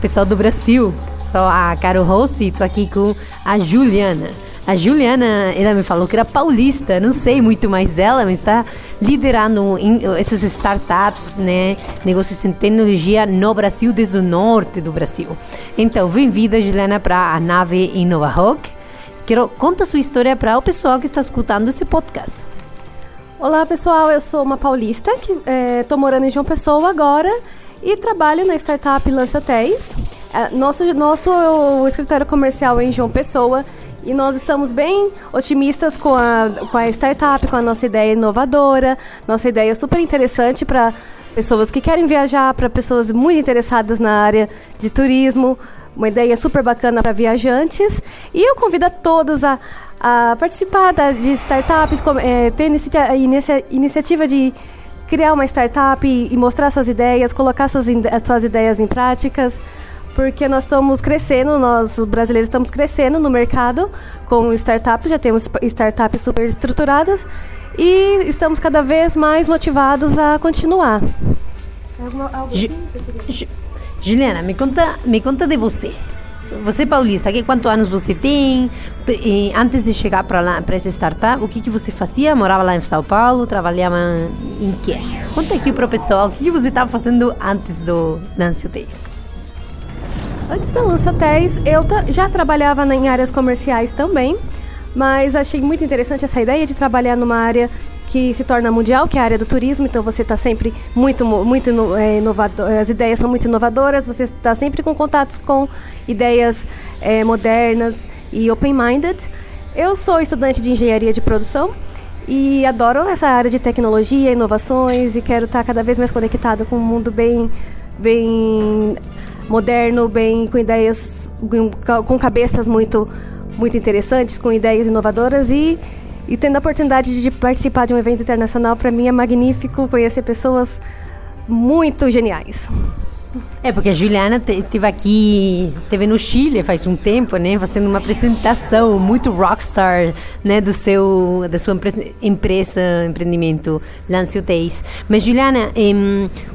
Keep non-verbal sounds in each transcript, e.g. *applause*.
pessoal do Brasil. Sou a Caro Rossi tô aqui com a Juliana. A Juliana, ela me falou que era paulista, não sei muito mais dela, mas está liderando essas startups, né, negócios em tecnologia no Brasil, desde o norte do Brasil. Então, bem-vinda, Juliana, para a nave Innova Rock. Quero conta sua história para o pessoal que está escutando esse podcast. Olá, pessoal. Eu sou uma paulista que estou é, morando em João Pessoa agora e trabalho na startup Lance Hotéis. É, nosso, nosso escritório comercial é em João Pessoa e nós estamos bem otimistas com a, com a startup, com a nossa ideia inovadora, nossa ideia super interessante para pessoas que querem viajar, para pessoas muito interessadas na área de turismo, uma ideia super bacana para viajantes. E eu convido a todos a, a participar da, de startups, é, ter inicia, inicia, iniciativa de criar uma startup e, mostrar suas ideias, colocar suas, suas ideias em práticas porque nós estamos crescendo, nós brasileiros estamos crescendo no mercado com startups, já temos startups super estruturadas e estamos cada vez mais motivados a continuar. Assim, Juliana, me conta, me conta de você. Você paulista, que quantos anos você tem? E antes de chegar para lá, para essa startup, o que que você fazia? Morava lá em São Paulo? Trabalhava em quê? Conta aqui para o pessoal o que, que você estava fazendo antes do Lance Hotéis. Antes da Lança Hotéis, eu já trabalhava em áreas comerciais também, mas achei muito interessante essa ideia de trabalhar numa área que se torna mundial, que é a área do turismo. Então você está sempre muito, muito é, inovador. As ideias são muito inovadoras. Você está sempre com contatos com ideias é, modernas e open-minded. Eu sou estudante de engenharia de produção e adoro essa área de tecnologia, inovações e quero estar cada vez mais conectada com um mundo bem, bem moderno, bem com ideias, com cabeças muito, muito interessantes, com ideias inovadoras e, e tendo a oportunidade de participar de um evento internacional, para mim é magnífico conhecer pessoas muito geniais. É, porque a Juliana esteve aqui, esteve no Chile faz um tempo, né, fazendo uma apresentação muito rockstar, né, do seu, da sua empresa, empreendimento Lance Hotéis. Mas Juliana,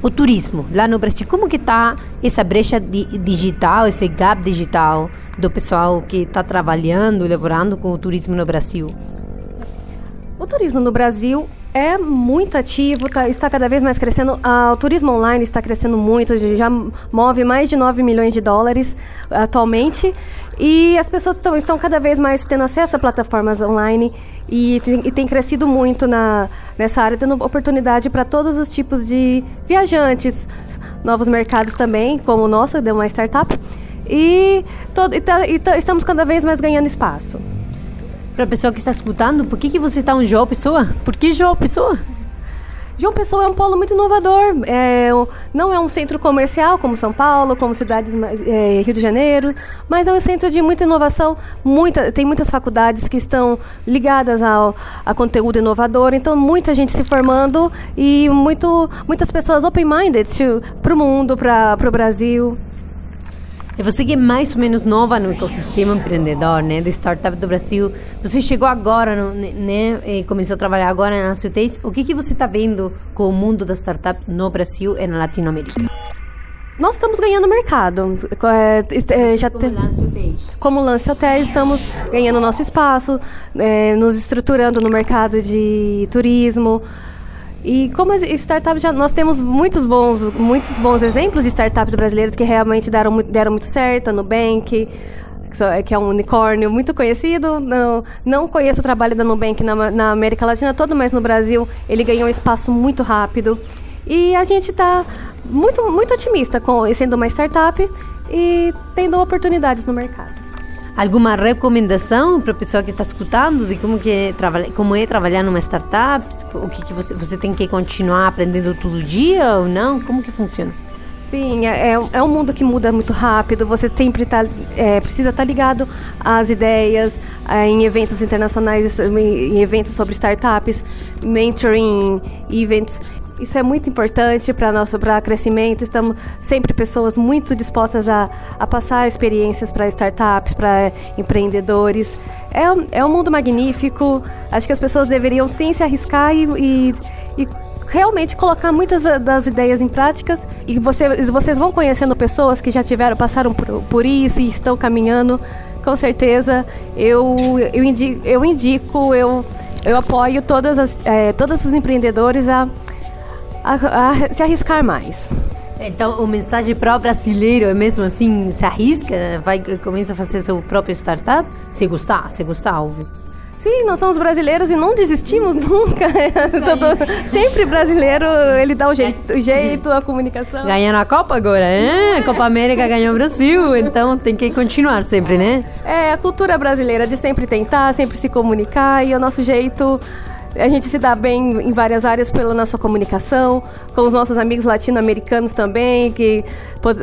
o turismo lá no Brasil, como que está essa brecha digital, esse gap digital do pessoal que está trabalhando, elaborando com o turismo no Brasil? O turismo no Brasil é muito ativo, tá, está cada vez mais crescendo. Ah, o turismo online está crescendo muito, já move mais de 9 milhões de dólares atualmente. E as pessoas tão, estão cada vez mais tendo acesso a plataformas online e tem, e tem crescido muito na, nessa área, dando oportunidade para todos os tipos de viajantes, novos mercados também, como o nosso, deu uma startup. E, todo, e, tá, e tá, estamos cada vez mais ganhando espaço. Para a pessoa que está escutando, por que, que você está em João Pessoa? Por que João Pessoa? João Pessoa é um polo muito inovador. É, não é um centro comercial como São Paulo, como cidades é, Rio de Janeiro, mas é um centro de muita inovação. Muita, tem muitas faculdades que estão ligadas ao a conteúdo inovador. Então, muita gente se formando e muito, muitas pessoas open-minded para o mundo, para o Brasil. Você que é mais ou menos nova no ecossistema empreendedor, né, de startup do Brasil, você chegou agora, né, e começou a trabalhar agora na UTs. O que que você está vendo com o mundo da startup no Brasil e na Latinoamérica? Nós estamos ganhando mercado. É, é, já como, te... Lance Hotéis. como Lance Hotéis, estamos ganhando nosso espaço, é, nos estruturando no mercado de turismo. E como startups, já, nós temos muitos bons, muitos bons exemplos de startups brasileiras que realmente deram, deram muito certo, a Nubank, que é um unicórnio muito conhecido. Não, não conheço o trabalho da Nubank na, na América Latina toda, mas no Brasil ele ganhou espaço muito rápido. E a gente está muito, muito otimista com sendo uma startup e tendo oportunidades no mercado. Alguma recomendação para a pessoa que está escutando de como que é trabalhar, como é trabalhar numa startup? O que, que você você tem que continuar aprendendo todo dia ou não? Como que funciona? Sim, é, é, é um mundo que muda muito rápido. Você sempre tá, é, precisa estar tá ligado às ideias, é, em eventos internacionais, em eventos sobre startups, mentoring, events. Isso é muito importante para nosso para crescimento. Estamos sempre pessoas muito dispostas a, a passar experiências para startups, para empreendedores. É, é um mundo magnífico. Acho que as pessoas deveriam sim se arriscar e, e, e realmente colocar muitas das ideias em práticas e você, vocês vão conhecendo pessoas que já tiveram, passaram por, por isso e estão caminhando. Com certeza, eu, eu, indico, eu, indico, eu, eu apoio todas as, é, todos os empreendedores a, a, a se arriscar mais. Então, o mensagem para o brasileiro é mesmo assim, se arrisca, vai, começa a fazer seu próprio startup, se gostar, se gostar, óbvio. Sim, nós somos brasileiros e não desistimos *laughs* nunca. Todo, sempre brasileiro, ele dá o jeito, o jeito, a comunicação. Ganhando a Copa agora, hein? A Copa América ganhou o Brasil, então tem que continuar sempre, né? É, a cultura brasileira de sempre tentar, sempre se comunicar e o nosso jeito a gente se dá bem em várias áreas pela nossa comunicação, com os nossos amigos latino-americanos também, que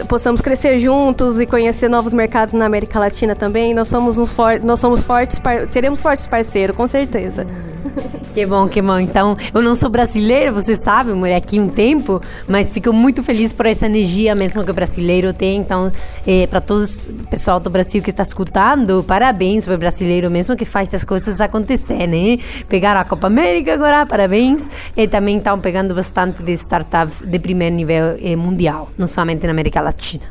possamos crescer juntos e conhecer novos mercados na América Latina também. Nós somos uns for nós somos fortes, seremos fortes parceiros, com certeza. *laughs* Que bom, que bom. Então, eu não sou brasileira, você sabe, morei aqui um tempo, mas fico muito feliz por essa energia mesmo que o brasileiro tem. Então, é, para todos o pessoal do Brasil que está escutando, parabéns para o brasileiro mesmo que faz as coisas acontecer, né? Pegaram a Copa América agora, parabéns. E também estão pegando bastante de startups de primeiro nível eh, mundial, não somente na América Latina.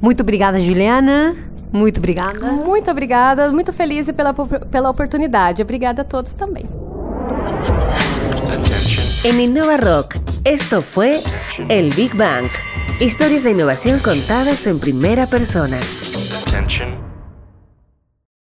Muito obrigada, Juliana. Muito obrigada. Muito obrigada, muito feliz pela, pela oportunidade. Obrigada a todos também. En Innova Rock, esto fue El Big Bang. Historias de innovación contadas en primera persona. Attention.